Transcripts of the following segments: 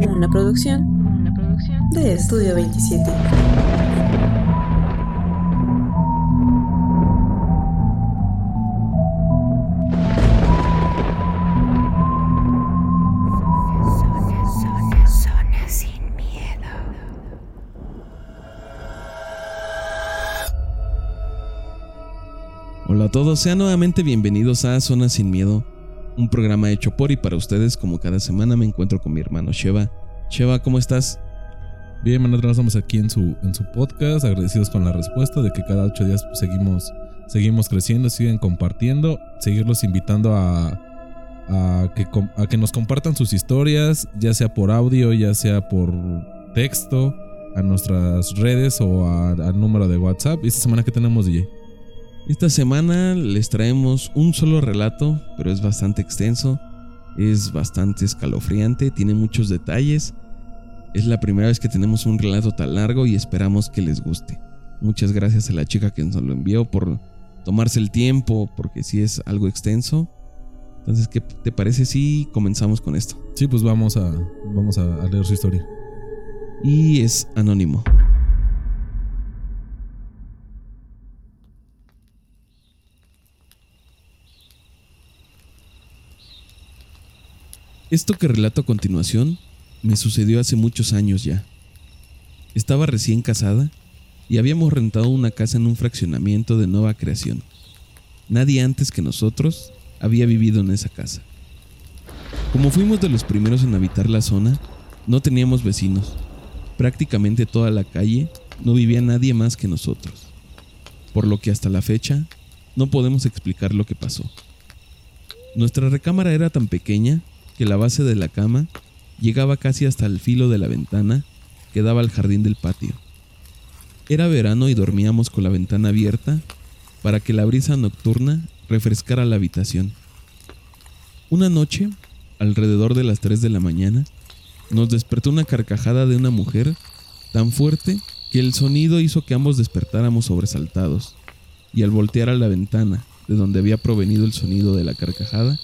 Una producción, de Estudio 27. Hola a todos, sean nuevamente bienvenidos a Zona Sin Miedo, un programa hecho por y para ustedes. Como cada semana me encuentro con mi hermano Sheva. Sheva, ¿cómo estás? Bien, nosotros estamos aquí en su, en su podcast, agradecidos con la respuesta de que cada ocho días seguimos, seguimos creciendo, siguen compartiendo, seguirlos invitando a, a, que, a que nos compartan sus historias, ya sea por audio, ya sea por texto, a nuestras redes o al número de WhatsApp. ¿Y esta semana que tenemos, DJ? Esta semana les traemos un solo relato, pero es bastante extenso, es bastante escalofriante, tiene muchos detalles es la primera vez que tenemos un relato tan largo y esperamos que les guste. Muchas gracias a la chica que nos lo envió por tomarse el tiempo, porque sí es algo extenso. Entonces, ¿qué te parece si comenzamos con esto? Sí, pues vamos a, vamos a leer su historia. Y es anónimo. Esto que relato a continuación me sucedió hace muchos años ya. Estaba recién casada y habíamos rentado una casa en un fraccionamiento de nueva creación. Nadie antes que nosotros había vivido en esa casa. Como fuimos de los primeros en habitar la zona, no teníamos vecinos. Prácticamente toda la calle no vivía nadie más que nosotros. Por lo que hasta la fecha no podemos explicar lo que pasó. Nuestra recámara era tan pequeña que la base de la cama llegaba casi hasta el filo de la ventana que daba al jardín del patio. Era verano y dormíamos con la ventana abierta para que la brisa nocturna refrescara la habitación. Una noche, alrededor de las 3 de la mañana, nos despertó una carcajada de una mujer tan fuerte que el sonido hizo que ambos despertáramos sobresaltados, y al voltear a la ventana de donde había provenido el sonido de la carcajada,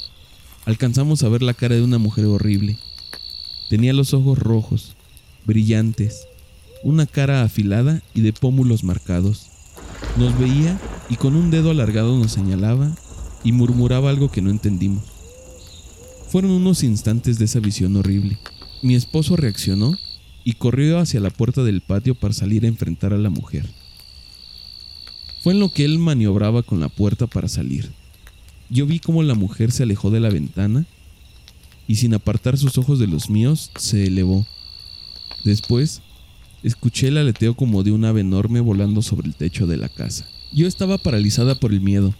alcanzamos a ver la cara de una mujer horrible, Tenía los ojos rojos, brillantes, una cara afilada y de pómulos marcados. Nos veía y con un dedo alargado nos señalaba y murmuraba algo que no entendimos. Fueron unos instantes de esa visión horrible. Mi esposo reaccionó y corrió hacia la puerta del patio para salir a enfrentar a la mujer. Fue en lo que él maniobraba con la puerta para salir. Yo vi cómo la mujer se alejó de la ventana y sin apartar sus ojos de los míos, se elevó. Después, escuché el aleteo como de un ave enorme volando sobre el techo de la casa. Yo estaba paralizada por el miedo.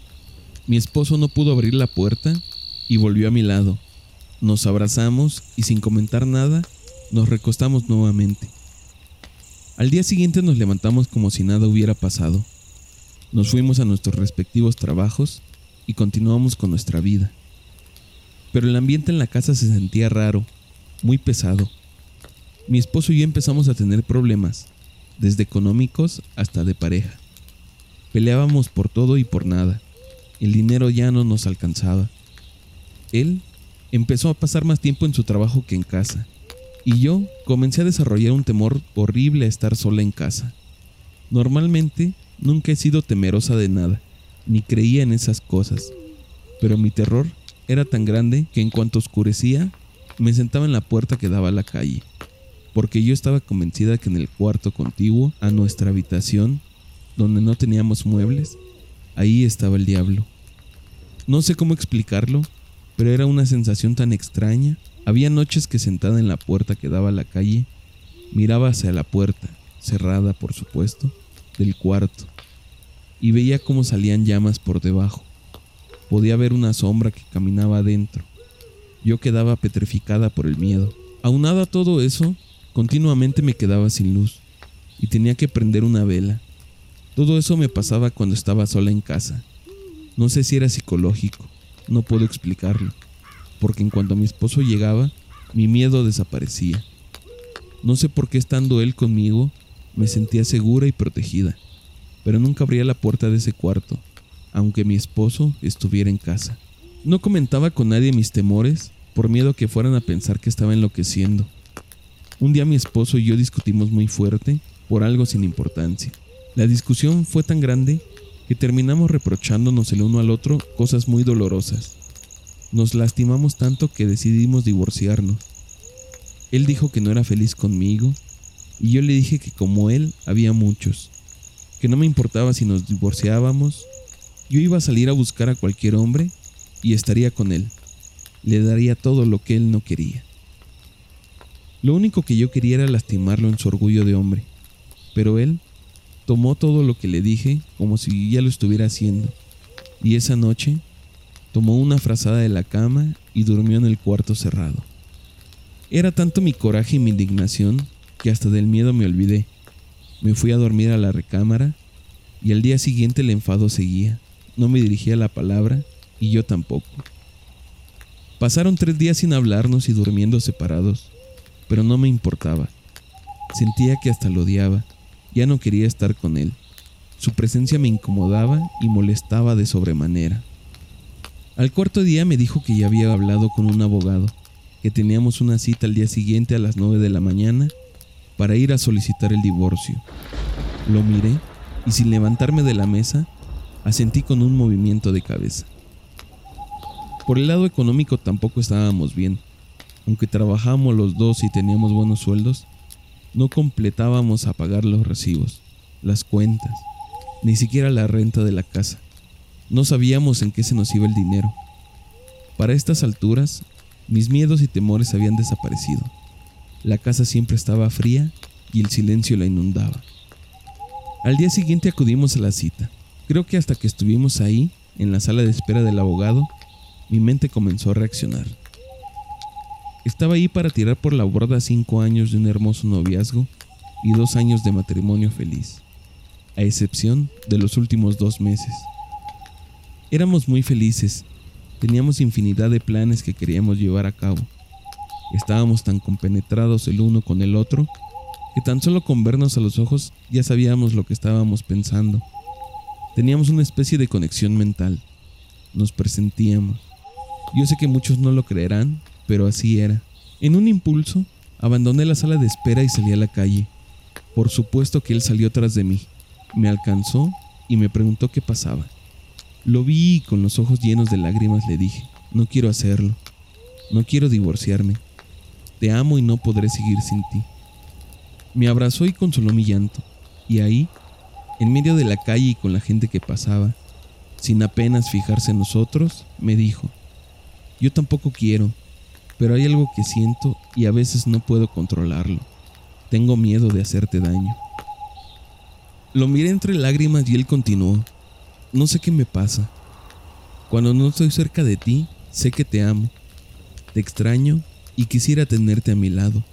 Mi esposo no pudo abrir la puerta y volvió a mi lado. Nos abrazamos y sin comentar nada, nos recostamos nuevamente. Al día siguiente nos levantamos como si nada hubiera pasado. Nos fuimos a nuestros respectivos trabajos y continuamos con nuestra vida pero el ambiente en la casa se sentía raro, muy pesado. Mi esposo y yo empezamos a tener problemas, desde económicos hasta de pareja. Peleábamos por todo y por nada. El dinero ya no nos alcanzaba. Él empezó a pasar más tiempo en su trabajo que en casa, y yo comencé a desarrollar un temor horrible a estar sola en casa. Normalmente nunca he sido temerosa de nada, ni creía en esas cosas, pero mi terror era tan grande que en cuanto oscurecía, me sentaba en la puerta que daba a la calle, porque yo estaba convencida que en el cuarto contiguo a nuestra habitación, donde no teníamos muebles, ahí estaba el diablo. No sé cómo explicarlo, pero era una sensación tan extraña. Había noches que sentada en la puerta que daba a la calle, miraba hacia la puerta, cerrada por supuesto, del cuarto, y veía cómo salían llamas por debajo. Podía ver una sombra que caminaba adentro. Yo quedaba petrificada por el miedo. Aunado a todo eso, continuamente me quedaba sin luz y tenía que prender una vela. Todo eso me pasaba cuando estaba sola en casa. No sé si era psicológico, no puedo explicarlo, porque en cuanto mi esposo llegaba, mi miedo desaparecía. No sé por qué estando él conmigo, me sentía segura y protegida, pero nunca abría la puerta de ese cuarto aunque mi esposo estuviera en casa. No comentaba con nadie mis temores por miedo que fueran a pensar que estaba enloqueciendo. Un día mi esposo y yo discutimos muy fuerte por algo sin importancia. La discusión fue tan grande que terminamos reprochándonos el uno al otro cosas muy dolorosas. Nos lastimamos tanto que decidimos divorciarnos. Él dijo que no era feliz conmigo y yo le dije que como él había muchos, que no me importaba si nos divorciábamos, yo iba a salir a buscar a cualquier hombre y estaría con él. Le daría todo lo que él no quería. Lo único que yo quería era lastimarlo en su orgullo de hombre, pero él tomó todo lo que le dije como si ya lo estuviera haciendo, y esa noche tomó una frazada de la cama y durmió en el cuarto cerrado. Era tanto mi coraje y mi indignación que hasta del miedo me olvidé. Me fui a dormir a la recámara y al día siguiente el enfado seguía. No me dirigía la palabra y yo tampoco. Pasaron tres días sin hablarnos y durmiendo separados, pero no me importaba. Sentía que hasta lo odiaba, ya no quería estar con él. Su presencia me incomodaba y molestaba de sobremanera. Al cuarto día me dijo que ya había hablado con un abogado, que teníamos una cita al día siguiente a las nueve de la mañana para ir a solicitar el divorcio. Lo miré y sin levantarme de la mesa, asentí con un movimiento de cabeza. Por el lado económico tampoco estábamos bien. Aunque trabajábamos los dos y teníamos buenos sueldos, no completábamos a pagar los recibos, las cuentas, ni siquiera la renta de la casa. No sabíamos en qué se nos iba el dinero. Para estas alturas, mis miedos y temores habían desaparecido. La casa siempre estaba fría y el silencio la inundaba. Al día siguiente acudimos a la cita. Creo que hasta que estuvimos ahí, en la sala de espera del abogado, mi mente comenzó a reaccionar. Estaba ahí para tirar por la borda cinco años de un hermoso noviazgo y dos años de matrimonio feliz, a excepción de los últimos dos meses. Éramos muy felices, teníamos infinidad de planes que queríamos llevar a cabo. Estábamos tan compenetrados el uno con el otro que tan solo con vernos a los ojos ya sabíamos lo que estábamos pensando. Teníamos una especie de conexión mental. Nos presentíamos. Yo sé que muchos no lo creerán, pero así era. En un impulso, abandoné la sala de espera y salí a la calle. Por supuesto que él salió tras de mí. Me alcanzó y me preguntó qué pasaba. Lo vi y con los ojos llenos de lágrimas le dije, no quiero hacerlo. No quiero divorciarme. Te amo y no podré seguir sin ti. Me abrazó y consoló mi llanto, y ahí, en medio de la calle y con la gente que pasaba, sin apenas fijarse en nosotros, me dijo, yo tampoco quiero, pero hay algo que siento y a veces no puedo controlarlo. Tengo miedo de hacerte daño. Lo miré entre lágrimas y él continuó, no sé qué me pasa. Cuando no estoy cerca de ti, sé que te amo, te extraño y quisiera tenerte a mi lado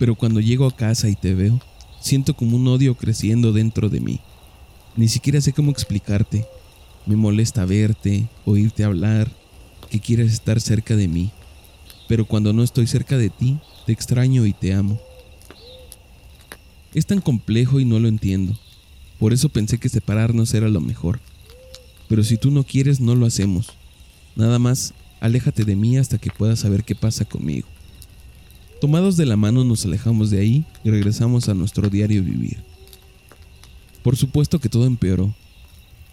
pero cuando llego a casa y te veo, siento como un odio creciendo dentro de mí. Ni siquiera sé cómo explicarte. Me molesta verte, oírte hablar, que quieras estar cerca de mí. Pero cuando no estoy cerca de ti, te extraño y te amo. Es tan complejo y no lo entiendo. Por eso pensé que separarnos era lo mejor. Pero si tú no quieres, no lo hacemos. Nada más, aléjate de mí hasta que puedas saber qué pasa conmigo. Tomados de la mano nos alejamos de ahí y regresamos a nuestro diario vivir. Por supuesto que todo empeoró.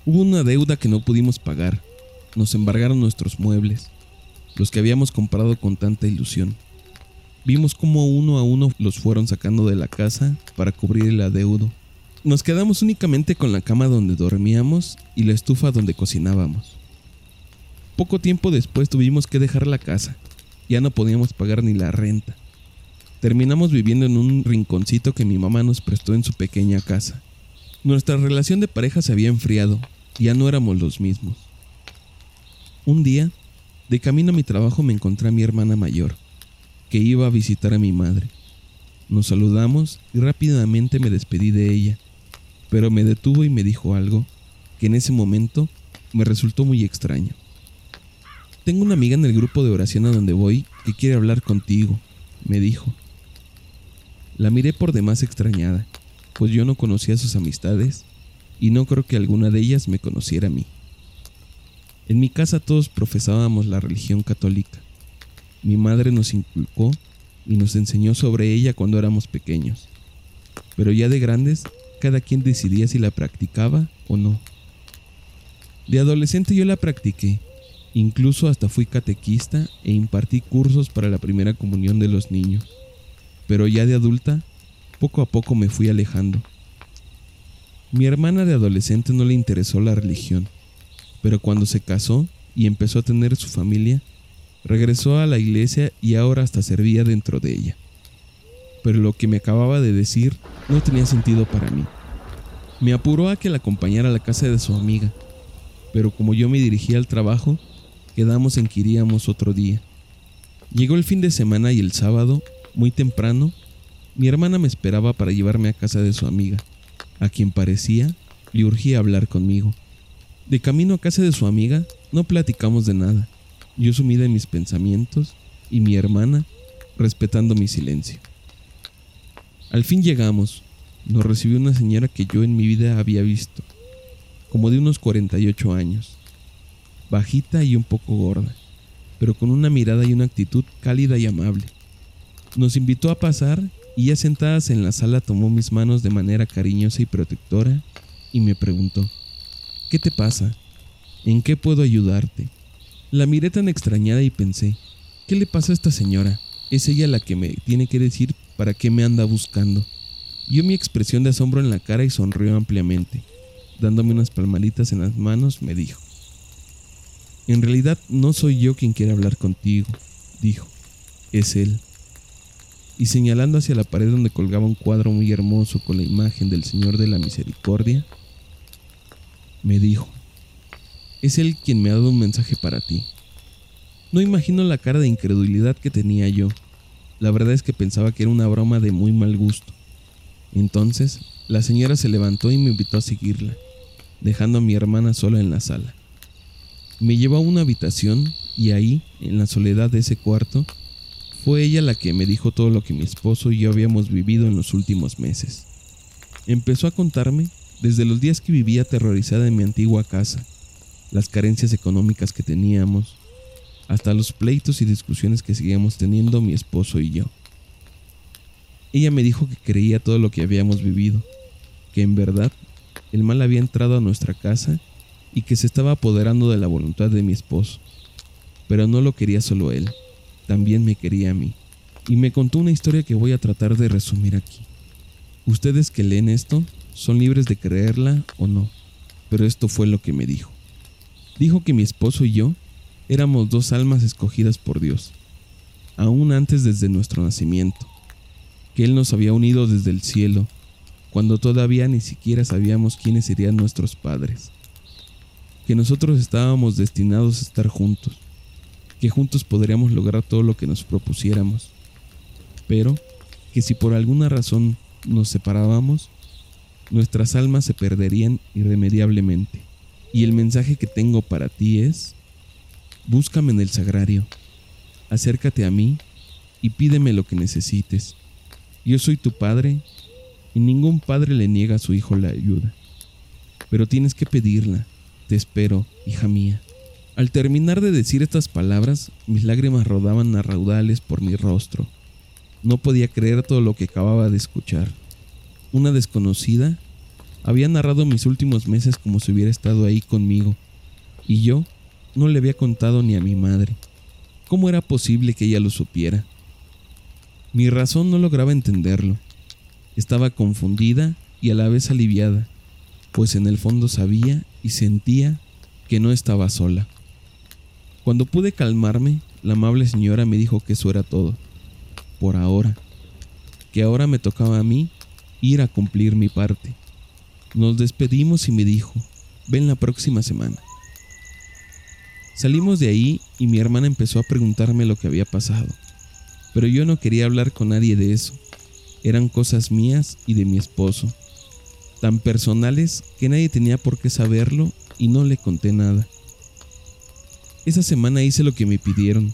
Hubo una deuda que no pudimos pagar. Nos embargaron nuestros muebles, los que habíamos comprado con tanta ilusión. Vimos cómo uno a uno los fueron sacando de la casa para cubrir el adeudo. Nos quedamos únicamente con la cama donde dormíamos y la estufa donde cocinábamos. Poco tiempo después tuvimos que dejar la casa. Ya no podíamos pagar ni la renta. Terminamos viviendo en un rinconcito que mi mamá nos prestó en su pequeña casa. Nuestra relación de pareja se había enfriado, ya no éramos los mismos. Un día, de camino a mi trabajo me encontré a mi hermana mayor, que iba a visitar a mi madre. Nos saludamos y rápidamente me despedí de ella, pero me detuvo y me dijo algo que en ese momento me resultó muy extraño. Tengo una amiga en el grupo de oración a donde voy que quiere hablar contigo, me dijo. La miré por demás extrañada, pues yo no conocía sus amistades y no creo que alguna de ellas me conociera a mí. En mi casa todos profesábamos la religión católica. Mi madre nos inculcó y nos enseñó sobre ella cuando éramos pequeños. Pero ya de grandes, cada quien decidía si la practicaba o no. De adolescente yo la practiqué, incluso hasta fui catequista e impartí cursos para la primera comunión de los niños. Pero ya de adulta, poco a poco me fui alejando. Mi hermana de adolescente no le interesó la religión, pero cuando se casó y empezó a tener su familia, regresó a la iglesia y ahora hasta servía dentro de ella. Pero lo que me acababa de decir no tenía sentido para mí. Me apuró a que la acompañara a la casa de su amiga, pero como yo me dirigía al trabajo, quedamos en que iríamos otro día. Llegó el fin de semana y el sábado, muy temprano, mi hermana me esperaba para llevarme a casa de su amiga, a quien parecía le urgía hablar conmigo. De camino a casa de su amiga, no platicamos de nada, yo sumida en mis pensamientos y mi hermana respetando mi silencio. Al fin llegamos, nos recibió una señora que yo en mi vida había visto como de unos 48 años, bajita y un poco gorda, pero con una mirada y una actitud cálida y amable. Nos invitó a pasar y ya sentadas en la sala tomó mis manos de manera cariñosa y protectora y me preguntó, ¿qué te pasa? ¿En qué puedo ayudarte? La miré tan extrañada y pensé, ¿qué le pasa a esta señora? Es ella la que me tiene que decir para qué me anda buscando. Vio mi expresión de asombro en la cara y sonrió ampliamente dándome unas palmaditas en las manos, me dijo, En realidad no soy yo quien quiere hablar contigo, dijo, es él. Y señalando hacia la pared donde colgaba un cuadro muy hermoso con la imagen del Señor de la Misericordia, me dijo, es él quien me ha dado un mensaje para ti. No imagino la cara de incredulidad que tenía yo. La verdad es que pensaba que era una broma de muy mal gusto. Entonces, la señora se levantó y me invitó a seguirla dejando a mi hermana sola en la sala. Me llevó a una habitación y ahí, en la soledad de ese cuarto, fue ella la que me dijo todo lo que mi esposo y yo habíamos vivido en los últimos meses. Empezó a contarme desde los días que vivía aterrorizada en mi antigua casa, las carencias económicas que teníamos, hasta los pleitos y discusiones que seguíamos teniendo mi esposo y yo. Ella me dijo que creía todo lo que habíamos vivido, que en verdad el mal había entrado a nuestra casa y que se estaba apoderando de la voluntad de mi esposo. Pero no lo quería solo él, también me quería a mí. Y me contó una historia que voy a tratar de resumir aquí. Ustedes que leen esto son libres de creerla o no, pero esto fue lo que me dijo. Dijo que mi esposo y yo éramos dos almas escogidas por Dios, aún antes desde nuestro nacimiento, que Él nos había unido desde el cielo cuando todavía ni siquiera sabíamos quiénes serían nuestros padres, que nosotros estábamos destinados a estar juntos, que juntos podríamos lograr todo lo que nos propusiéramos, pero que si por alguna razón nos separábamos, nuestras almas se perderían irremediablemente. Y el mensaje que tengo para ti es, búscame en el sagrario, acércate a mí y pídeme lo que necesites. Yo soy tu Padre y ningún padre le niega a su hijo la ayuda. Pero tienes que pedirla. Te espero, hija mía. Al terminar de decir estas palabras, mis lágrimas rodaban a raudales por mi rostro. No podía creer todo lo que acababa de escuchar. Una desconocida había narrado mis últimos meses como si hubiera estado ahí conmigo, y yo no le había contado ni a mi madre. ¿Cómo era posible que ella lo supiera? Mi razón no lograba entenderlo. Estaba confundida y a la vez aliviada, pues en el fondo sabía y sentía que no estaba sola. Cuando pude calmarme, la amable señora me dijo que eso era todo, por ahora, que ahora me tocaba a mí ir a cumplir mi parte. Nos despedimos y me dijo, ven la próxima semana. Salimos de ahí y mi hermana empezó a preguntarme lo que había pasado, pero yo no quería hablar con nadie de eso eran cosas mías y de mi esposo, tan personales que nadie tenía por qué saberlo y no le conté nada. Esa semana hice lo que me pidieron.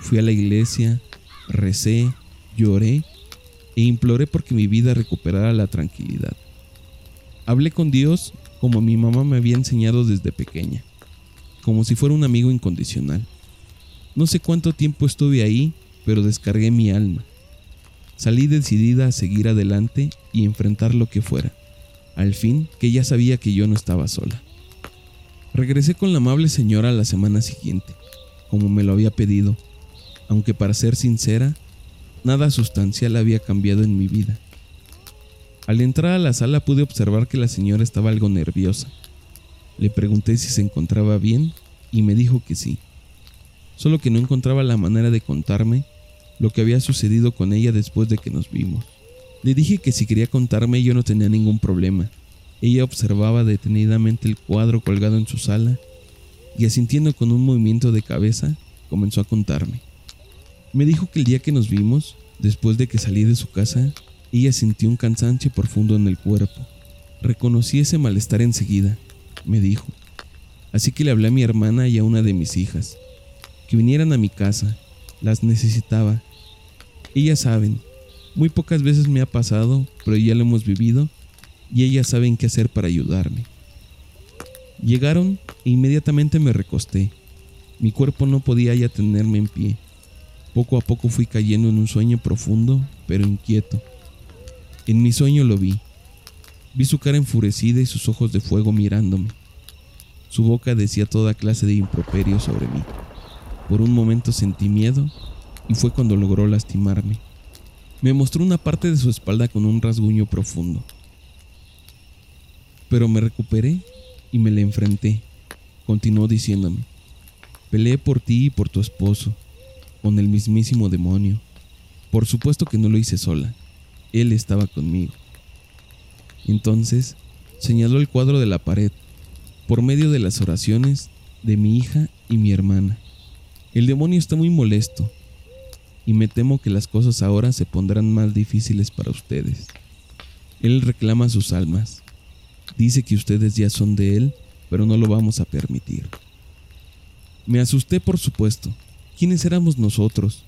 Fui a la iglesia, recé, lloré e imploré porque mi vida recuperara la tranquilidad. Hablé con Dios como mi mamá me había enseñado desde pequeña, como si fuera un amigo incondicional. No sé cuánto tiempo estuve ahí, pero descargué mi alma Salí decidida a seguir adelante y enfrentar lo que fuera. Al fin, que ya sabía que yo no estaba sola. Regresé con la amable señora la semana siguiente, como me lo había pedido, aunque para ser sincera, nada sustancial había cambiado en mi vida. Al entrar a la sala pude observar que la señora estaba algo nerviosa. Le pregunté si se encontraba bien y me dijo que sí, solo que no encontraba la manera de contarme lo que había sucedido con ella después de que nos vimos. Le dije que si quería contarme yo no tenía ningún problema. Ella observaba detenidamente el cuadro colgado en su sala y asintiendo con un movimiento de cabeza, comenzó a contarme. Me dijo que el día que nos vimos, después de que salí de su casa, ella sintió un cansancio profundo en el cuerpo. Reconocí ese malestar enseguida, me dijo. Así que le hablé a mi hermana y a una de mis hijas, que vinieran a mi casa las necesitaba. Ellas saben, muy pocas veces me ha pasado, pero ya lo hemos vivido y ellas saben qué hacer para ayudarme. Llegaron e inmediatamente me recosté. Mi cuerpo no podía ya tenerme en pie. Poco a poco fui cayendo en un sueño profundo, pero inquieto. En mi sueño lo vi. Vi su cara enfurecida y sus ojos de fuego mirándome. Su boca decía toda clase de improperios sobre mí. Por un momento sentí miedo y fue cuando logró lastimarme. Me mostró una parte de su espalda con un rasguño profundo. Pero me recuperé y me le enfrenté. Continuó diciéndome, peleé por ti y por tu esposo, con el mismísimo demonio. Por supuesto que no lo hice sola. Él estaba conmigo. Entonces señaló el cuadro de la pared, por medio de las oraciones de mi hija y mi hermana. El demonio está muy molesto y me temo que las cosas ahora se pondrán más difíciles para ustedes. Él reclama sus almas. Dice que ustedes ya son de él, pero no lo vamos a permitir. Me asusté, por supuesto. ¿Quiénes éramos nosotros?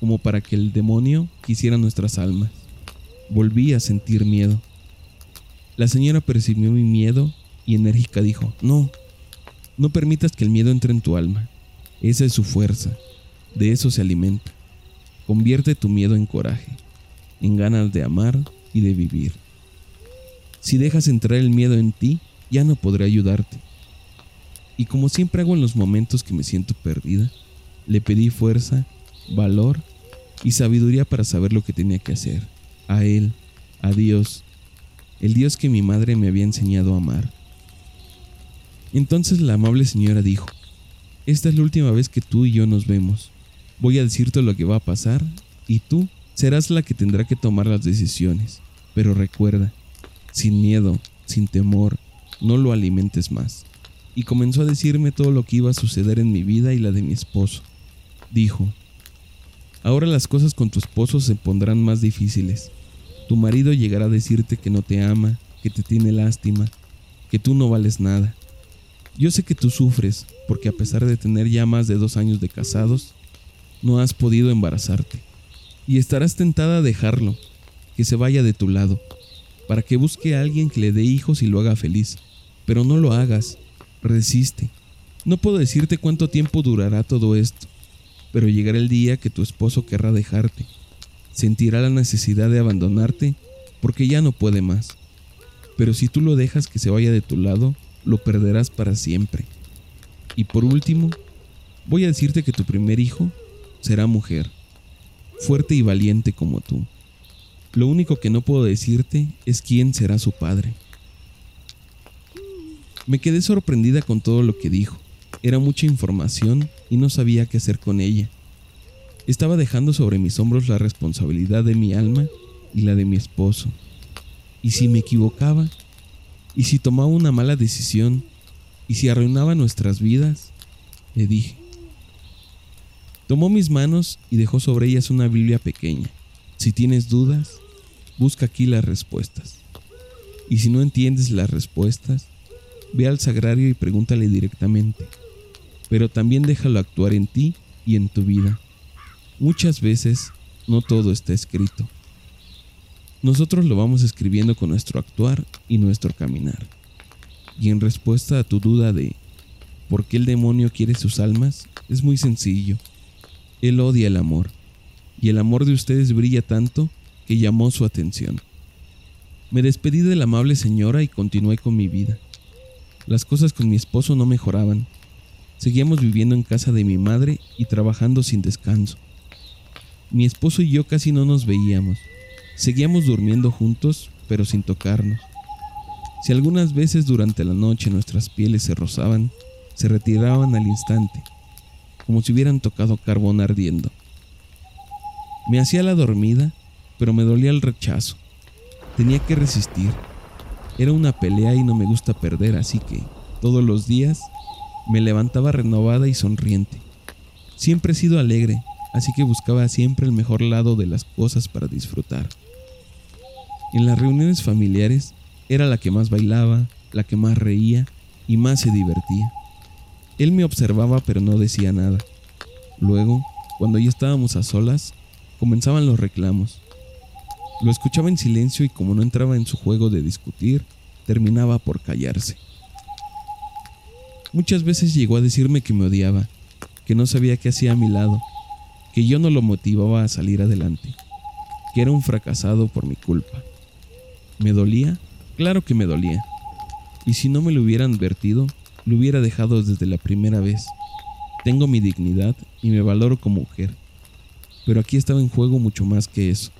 Como para que el demonio quisiera nuestras almas. Volví a sentir miedo. La señora percibió mi miedo y enérgica dijo, no, no permitas que el miedo entre en tu alma. Esa es su fuerza, de eso se alimenta. Convierte tu miedo en coraje, en ganas de amar y de vivir. Si dejas entrar el miedo en ti, ya no podré ayudarte. Y como siempre hago en los momentos que me siento perdida, le pedí fuerza, valor y sabiduría para saber lo que tenía que hacer. A Él, a Dios, el Dios que mi madre me había enseñado a amar. Entonces la amable señora dijo, esta es la última vez que tú y yo nos vemos. Voy a decirte lo que va a pasar y tú serás la que tendrá que tomar las decisiones. Pero recuerda, sin miedo, sin temor, no lo alimentes más. Y comenzó a decirme todo lo que iba a suceder en mi vida y la de mi esposo. Dijo, ahora las cosas con tu esposo se pondrán más difíciles. Tu marido llegará a decirte que no te ama, que te tiene lástima, que tú no vales nada. Yo sé que tú sufres porque a pesar de tener ya más de dos años de casados, no has podido embarazarte. Y estarás tentada a dejarlo, que se vaya de tu lado, para que busque a alguien que le dé hijos y lo haga feliz. Pero no lo hagas, resiste. No puedo decirte cuánto tiempo durará todo esto, pero llegará el día que tu esposo querrá dejarte. Sentirá la necesidad de abandonarte porque ya no puede más. Pero si tú lo dejas que se vaya de tu lado, lo perderás para siempre. Y por último, voy a decirte que tu primer hijo será mujer, fuerte y valiente como tú. Lo único que no puedo decirte es quién será su padre. Me quedé sorprendida con todo lo que dijo. Era mucha información y no sabía qué hacer con ella. Estaba dejando sobre mis hombros la responsabilidad de mi alma y la de mi esposo. Y si me equivocaba, ¿Y si tomaba una mala decisión? ¿Y si arruinaba nuestras vidas? Le dije. Tomó mis manos y dejó sobre ellas una Biblia pequeña. Si tienes dudas, busca aquí las respuestas. Y si no entiendes las respuestas, ve al sagrario y pregúntale directamente. Pero también déjalo actuar en ti y en tu vida. Muchas veces no todo está escrito. Nosotros lo vamos escribiendo con nuestro actuar y nuestro caminar. Y en respuesta a tu duda de por qué el demonio quiere sus almas, es muy sencillo. Él odia el amor. Y el amor de ustedes brilla tanto que llamó su atención. Me despedí de la amable señora y continué con mi vida. Las cosas con mi esposo no mejoraban. Seguíamos viviendo en casa de mi madre y trabajando sin descanso. Mi esposo y yo casi no nos veíamos. Seguíamos durmiendo juntos, pero sin tocarnos. Si algunas veces durante la noche nuestras pieles se rozaban, se retiraban al instante, como si hubieran tocado carbón ardiendo. Me hacía la dormida, pero me dolía el rechazo. Tenía que resistir. Era una pelea y no me gusta perder, así que todos los días me levantaba renovada y sonriente. Siempre he sido alegre, así que buscaba siempre el mejor lado de las cosas para disfrutar. En las reuniones familiares era la que más bailaba, la que más reía y más se divertía. Él me observaba pero no decía nada. Luego, cuando ya estábamos a solas, comenzaban los reclamos. Lo escuchaba en silencio y como no entraba en su juego de discutir, terminaba por callarse. Muchas veces llegó a decirme que me odiaba, que no sabía qué hacía a mi lado, que yo no lo motivaba a salir adelante, que era un fracasado por mi culpa. ¿Me dolía? Claro que me dolía. Y si no me lo hubieran advertido, lo hubiera dejado desde la primera vez. Tengo mi dignidad y me valoro como mujer. Pero aquí estaba en juego mucho más que eso.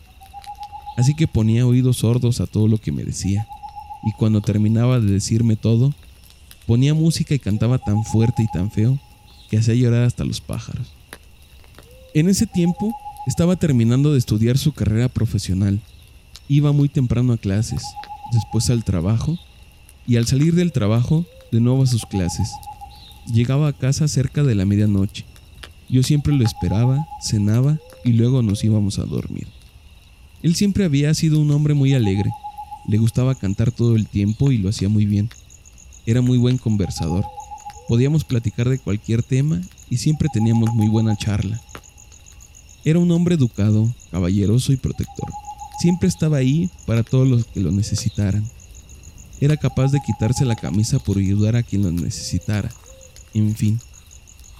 Así que ponía oídos sordos a todo lo que me decía. Y cuando terminaba de decirme todo, ponía música y cantaba tan fuerte y tan feo que hacía llorar hasta los pájaros. En ese tiempo estaba terminando de estudiar su carrera profesional. Iba muy temprano a clases después al trabajo y al salir del trabajo de nuevo a sus clases. Llegaba a casa cerca de la medianoche. Yo siempre lo esperaba, cenaba y luego nos íbamos a dormir. Él siempre había sido un hombre muy alegre. Le gustaba cantar todo el tiempo y lo hacía muy bien. Era muy buen conversador. Podíamos platicar de cualquier tema y siempre teníamos muy buena charla. Era un hombre educado, caballeroso y protector. Siempre estaba ahí para todos los que lo necesitaran. Era capaz de quitarse la camisa por ayudar a quien lo necesitara. En fin,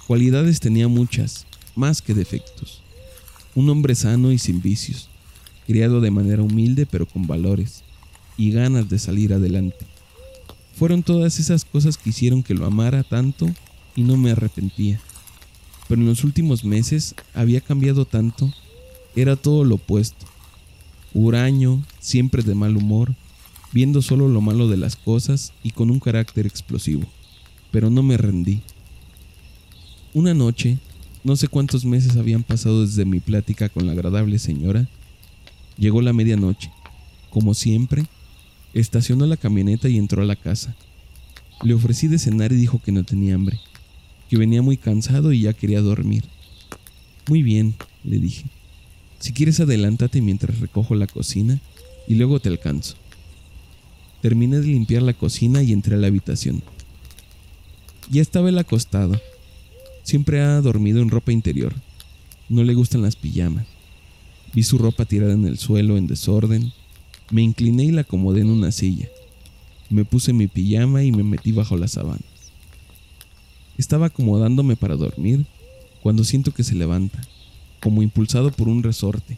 cualidades tenía muchas, más que defectos. Un hombre sano y sin vicios, criado de manera humilde pero con valores y ganas de salir adelante. Fueron todas esas cosas que hicieron que lo amara tanto y no me arrepentía. Pero en los últimos meses había cambiado tanto, era todo lo opuesto huraño, siempre de mal humor, viendo solo lo malo de las cosas y con un carácter explosivo. Pero no me rendí. Una noche, no sé cuántos meses habían pasado desde mi plática con la agradable señora, llegó la medianoche. Como siempre, estacionó la camioneta y entró a la casa. Le ofrecí de cenar y dijo que no tenía hambre, que venía muy cansado y ya quería dormir. Muy bien, le dije. Si quieres adelántate mientras recojo la cocina y luego te alcanzo. Terminé de limpiar la cocina y entré a la habitación. Ya estaba él acostado. Siempre ha dormido en ropa interior. No le gustan las pijamas. Vi su ropa tirada en el suelo en desorden. Me incliné y la acomodé en una silla. Me puse mi pijama y me metí bajo las sábanas. Estaba acomodándome para dormir cuando siento que se levanta como impulsado por un resorte,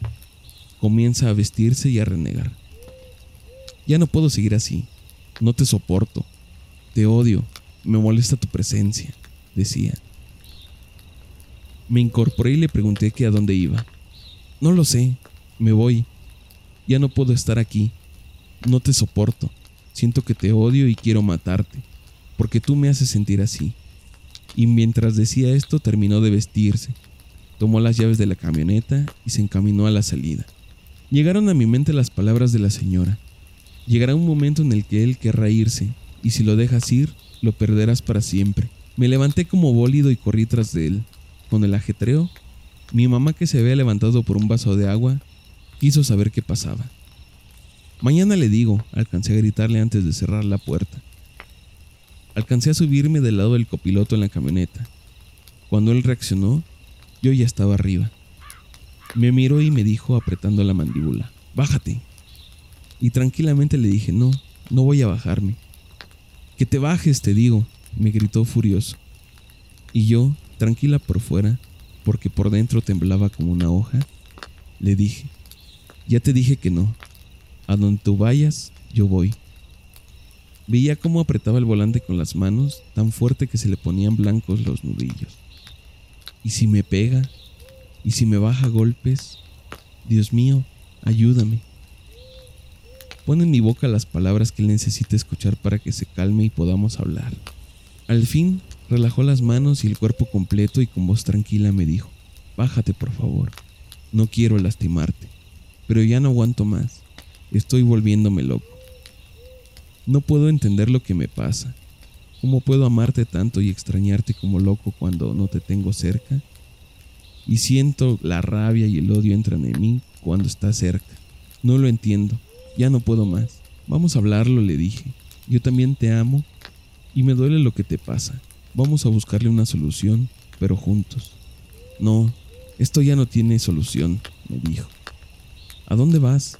comienza a vestirse y a renegar. Ya no puedo seguir así, no te soporto, te odio, me molesta tu presencia, decía. Me incorporé y le pregunté que a dónde iba. No lo sé, me voy. Ya no puedo estar aquí. No te soporto. Siento que te odio y quiero matarte, porque tú me haces sentir así. Y mientras decía esto terminó de vestirse tomó las llaves de la camioneta y se encaminó a la salida. Llegaron a mi mente las palabras de la señora. Llegará un momento en el que él querrá irse, y si lo dejas ir, lo perderás para siempre. Me levanté como bólido y corrí tras de él. Con el ajetreo, mi mamá que se había levantado por un vaso de agua, quiso saber qué pasaba. Mañana le digo, alcancé a gritarle antes de cerrar la puerta. Alcancé a subirme del lado del copiloto en la camioneta. Cuando él reaccionó, yo ya estaba arriba. Me miró y me dijo apretando la mandíbula, bájate. Y tranquilamente le dije, no, no voy a bajarme. Que te bajes, te digo, me gritó furioso. Y yo, tranquila por fuera, porque por dentro temblaba como una hoja, le dije, Ya te dije que no. A donde tú vayas, yo voy. Veía cómo apretaba el volante con las manos tan fuerte que se le ponían blancos los nudillos. ¿Y si me pega? ¿Y si me baja golpes? Dios mío, ayúdame. Pone en mi boca las palabras que él necesita escuchar para que se calme y podamos hablar. Al fin, relajó las manos y el cuerpo completo y con voz tranquila me dijo, Bájate por favor, no quiero lastimarte, pero ya no aguanto más, estoy volviéndome loco. No puedo entender lo que me pasa. ¿Cómo puedo amarte tanto y extrañarte como loco cuando no te tengo cerca? Y siento la rabia y el odio entran en mí cuando estás cerca. No lo entiendo, ya no puedo más. Vamos a hablarlo, le dije. Yo también te amo y me duele lo que te pasa. Vamos a buscarle una solución, pero juntos. No, esto ya no tiene solución, me dijo. ¿A dónde vas?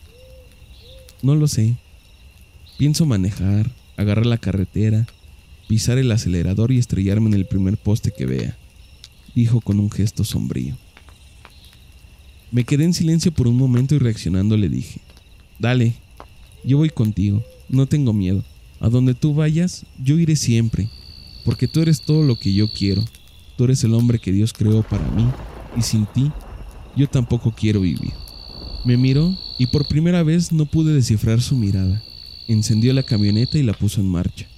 No lo sé, Pienso manejar, agarrar la carretera, pisar el acelerador y estrellarme en el primer poste que vea, dijo con un gesto sombrío. Me quedé en silencio por un momento y reaccionando le dije, Dale, yo voy contigo, no tengo miedo. A donde tú vayas, yo iré siempre, porque tú eres todo lo que yo quiero. Tú eres el hombre que Dios creó para mí, y sin ti, yo tampoco quiero vivir. Me miró y por primera vez no pude descifrar su mirada encendió la camioneta y la puso en marcha.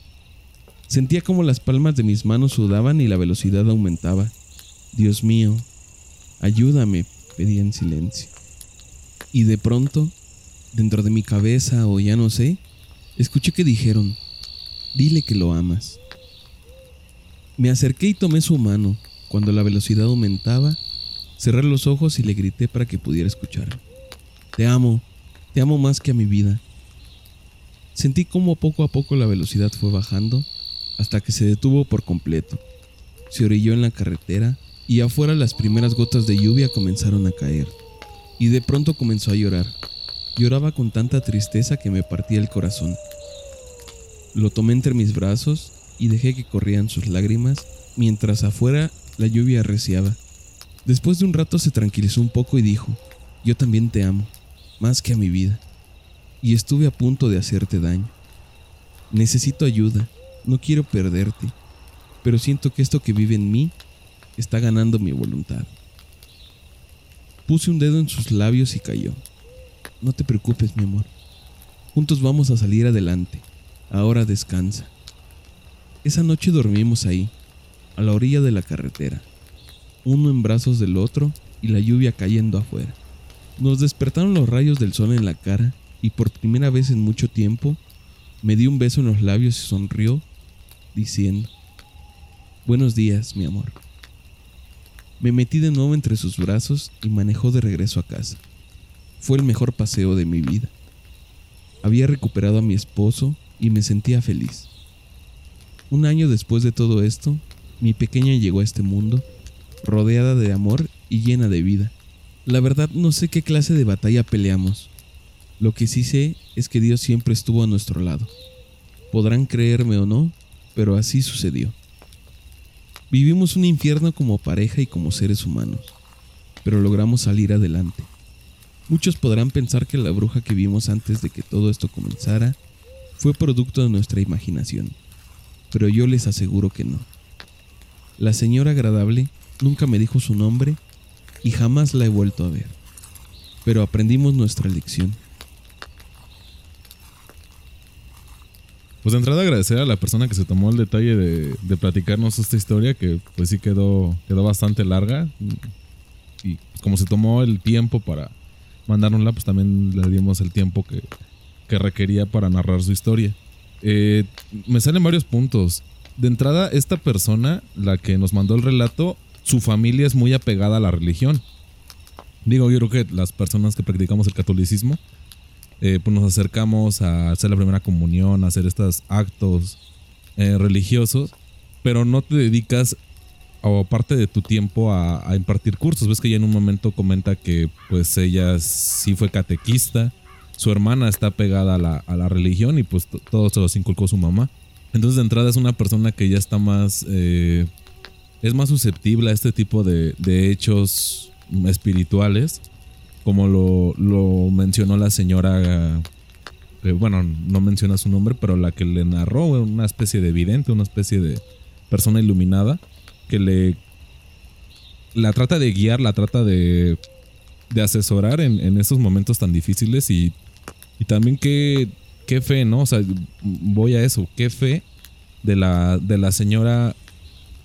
Sentía como las palmas de mis manos sudaban y la velocidad aumentaba. Dios mío, ayúdame, pedía en silencio. Y de pronto, dentro de mi cabeza o ya no sé, escuché que dijeron, dile que lo amas. Me acerqué y tomé su mano. Cuando la velocidad aumentaba, cerré los ojos y le grité para que pudiera escuchar. Te amo, te amo más que a mi vida. Sentí como poco a poco la velocidad fue bajando hasta que se detuvo por completo. Se orilló en la carretera y afuera las primeras gotas de lluvia comenzaron a caer. Y de pronto comenzó a llorar. Lloraba con tanta tristeza que me partía el corazón. Lo tomé entre mis brazos y dejé que corrían sus lágrimas mientras afuera la lluvia arreciaba. Después de un rato se tranquilizó un poco y dijo, yo también te amo, más que a mi vida y estuve a punto de hacerte daño. Necesito ayuda, no quiero perderte, pero siento que esto que vive en mí está ganando mi voluntad. Puse un dedo en sus labios y cayó. No te preocupes, mi amor. Juntos vamos a salir adelante. Ahora descansa. Esa noche dormimos ahí, a la orilla de la carretera, uno en brazos del otro y la lluvia cayendo afuera. Nos despertaron los rayos del sol en la cara y por primera vez en mucho tiempo me dio un beso en los labios y sonrió, diciendo, Buenos días, mi amor. Me metí de nuevo entre sus brazos y manejó de regreso a casa. Fue el mejor paseo de mi vida. Había recuperado a mi esposo y me sentía feliz. Un año después de todo esto, mi pequeña llegó a este mundo, rodeada de amor y llena de vida. La verdad no sé qué clase de batalla peleamos, lo que sí sé es que Dios siempre estuvo a nuestro lado. Podrán creerme o no, pero así sucedió. Vivimos un infierno como pareja y como seres humanos, pero logramos salir adelante. Muchos podrán pensar que la bruja que vimos antes de que todo esto comenzara fue producto de nuestra imaginación, pero yo les aseguro que no. La señora agradable nunca me dijo su nombre y jamás la he vuelto a ver, pero aprendimos nuestra lección. Pues de entrada agradecer a la persona que se tomó el detalle de, platicarnos esta historia, que pues sí quedó, quedó bastante larga. Y como se tomó el tiempo para mandárnosla, pues también le dimos el tiempo que, requería para narrar su historia. Eh, me salen varios puntos. De entrada, esta persona, la que nos mandó el relato, su familia es muy apegada a la religión. Digo, yo creo que las personas que practicamos el catolicismo, eh, pues nos acercamos a hacer la primera comunión, a hacer estos actos eh, religiosos, pero no te dedicas o parte de tu tiempo a, impartir cursos. Ves que ella en un momento comenta que pues ella sí fue catequista, su hermana está pegada a la, religión y pues todo se los inculcó su mamá. Entonces de entrada es una persona que ya está más... Eh, es más susceptible a este tipo de, de hechos espirituales como lo, mencionó la señora, que bueno, no menciona su nombre, pero la que le narró, una especie de vidente, una especie de persona iluminada, que le la trata de guiar, la trata de, de asesorar en, en esos momentos tan difíciles y, y también qué, qué fe, ¿no? O sea, voy a eso, qué fe de la, de la señora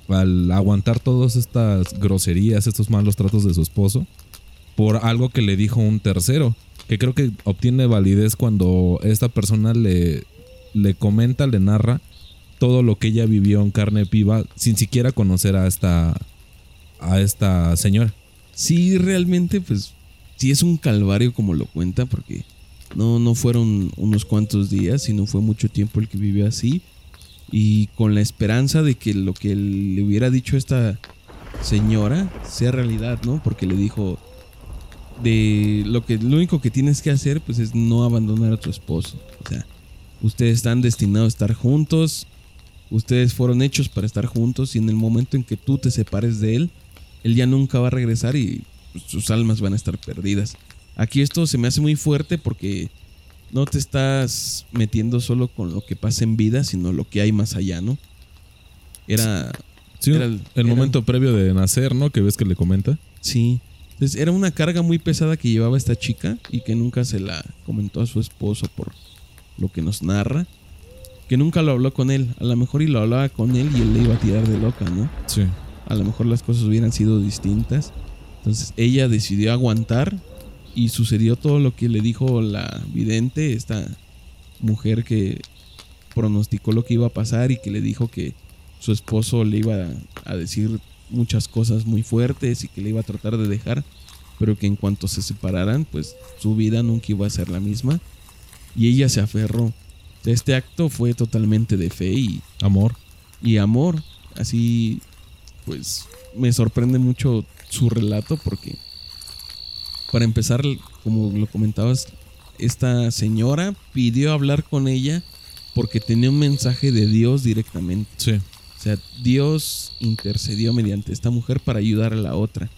al aguantar todas estas groserías, estos malos tratos de su esposo, por algo que le dijo un tercero, que creo que obtiene validez cuando esta persona le, le comenta, le narra todo lo que ella vivió en carne viva sin siquiera conocer a esta, a esta señora. Sí, realmente, pues, sí es un calvario como lo cuenta, porque no, no fueron unos cuantos días, sino fue mucho tiempo el que vivió así. Y con la esperanza de que lo que le hubiera dicho esta señora sea realidad, ¿no? Porque le dijo de lo que lo único que tienes que hacer pues es no abandonar a tu esposo. O sea, ustedes están destinados a estar juntos, ustedes fueron hechos para estar juntos y en el momento en que tú te separes de él, él ya nunca va a regresar y pues, sus almas van a estar perdidas. Aquí esto se me hace muy fuerte porque no te estás metiendo solo con lo que pasa en vida, sino lo que hay más allá, ¿no? Era. Sí, era el, era- momento previo de nacer, ¿no? Que ves que le comenta. Sí. Entonces era una carga muy pesada que llevaba esta chica y que nunca se la comentó a su esposo por lo que nos narra. Que nunca lo habló con él. A lo mejor y lo hablaba con él y él le iba a tirar de loca, ¿no? Sí. a lo mejor las cosas hubieran sido distintas. Entonces ella decidió aguantar y sucedió todo lo que le dijo la vidente, esta mujer que pronosticó lo que iba a pasar y que le dijo que su esposo le iba a decir muchas cosas muy fuertes y que le iba a tratar de dejar, pero que en cuanto se separaran, pues su vida nunca iba a ser la misma. Y ella se aferró. Este acto fue totalmente de fe y Amor. y amor. Así, pues, me sorprende mucho su relato porque, para empezar, como lo comentabas, esta señora pidió hablar con ella porque tenía un mensaje de Dios directamente. Sí. O sea, Dios intercedió mediante esta mujer para ayudar a la otra.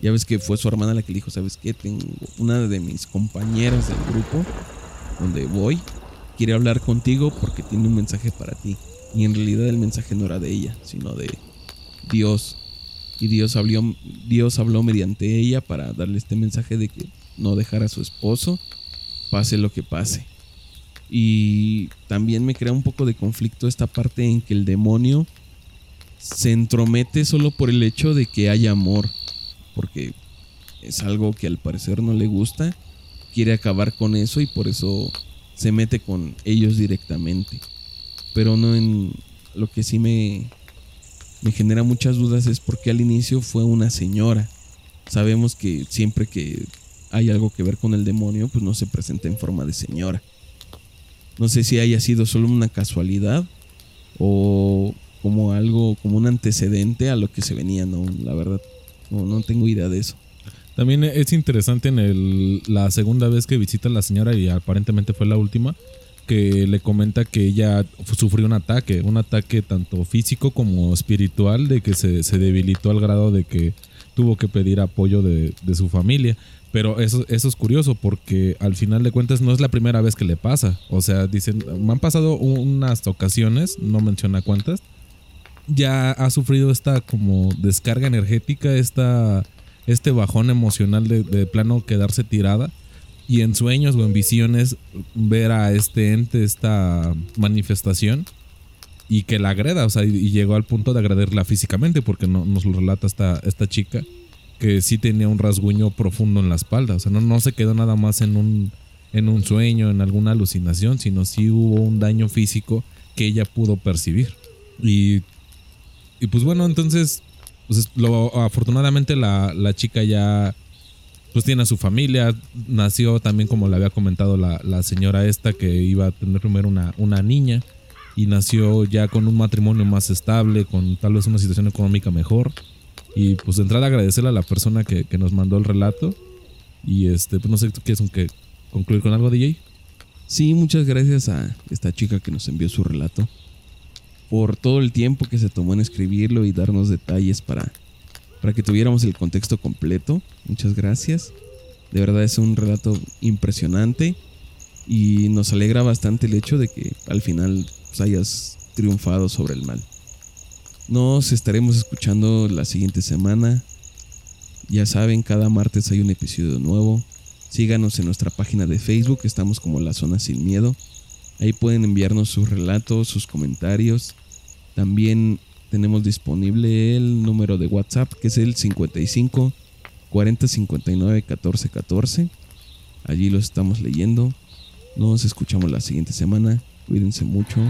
Ya ves que fue su hermana la que le dijo, ¿sabes qué? Tengo una de mis compañeras del grupo donde voy, quiere hablar contigo porque tiene un mensaje para ti. Y en realidad el mensaje no era de ella, sino de Dios. Y Dios habló, Dios habló mediante ella para darle este mensaje de que no dejara a su esposo, pase lo que pase. Y también me crea un poco de conflicto esta parte en que el demonio se entromete solo por el hecho de que haya amor. Porque es algo que al parecer no le gusta. Quiere acabar con eso y por eso se mete con ellos directamente. Pero no en lo que sí me, me genera muchas dudas es porque al inicio fue una señora. Sabemos que siempre que hay algo que ver con el demonio, pues no se presenta en forma de señora. No sé si haya sido solo una casualidad o como algo, como un antecedente a lo que se venía, no, la verdad, no, no tengo idea de eso. También es interesante en el, la segunda vez que visita a la señora y aparentemente fue la última, que le comenta que ella sufrió un ataque, un ataque tanto físico como espiritual, de que se, se debilitó al grado de que tuvo que pedir apoyo de, de su familia. Pero eso, eso es curioso porque al final de cuentas no es la primera vez que le pasa. O sea, dicen, me han pasado unas ocasiones, no menciona cuántas, ya ha sufrido esta como descarga energética, esta, este bajón emocional de, plano quedarse tirada. Y en sueños o en visiones ver a este ente, esta manifestación, y que la agreda, o sea, y, y llegó al punto de agredirla físicamente, porque no, nos lo relata esta, esta chica, que sí tenía un rasguño profundo en la espalda, o sea, no, no se quedó nada más en un, en un sueño, en alguna alucinación, sino sí hubo un daño físico que ella pudo percibir. Y, y pues bueno, entonces, pues lo, afortunadamente la, la chica ya pues tiene a su familia, nació también como le había comentado la, la señora esta que iba a tener primero una, una niña y nació ya con un matrimonio más estable, con tal vez una situación económica mejor. Y pues de entrada agradecerle a la persona que, que nos mandó el relato. Y este, pues no sé, ¿tú quieres que concluir con algo, DJ? Sí, muchas gracias a esta chica que nos envió su relato. Por todo el tiempo que se tomó en escribirlo y darnos detalles para, para que tuviéramos el contexto completo. Muchas gracias. De verdad es un relato impresionante y nos alegra bastante el hecho de que al final pues, hayas triunfado sobre el mal. Nos estaremos escuchando la siguiente semana. Ya saben, cada martes hay un episodio nuevo. Síganos en nuestra página de Facebook, estamos como La Zona Sin Miedo. Ahí pueden enviarnos sus relatos, sus comentarios. También tenemos disponible el número de WhatsApp que es el 55 40 59 14 14. Allí los estamos leyendo. Nos escuchamos la siguiente semana. Cuídense mucho.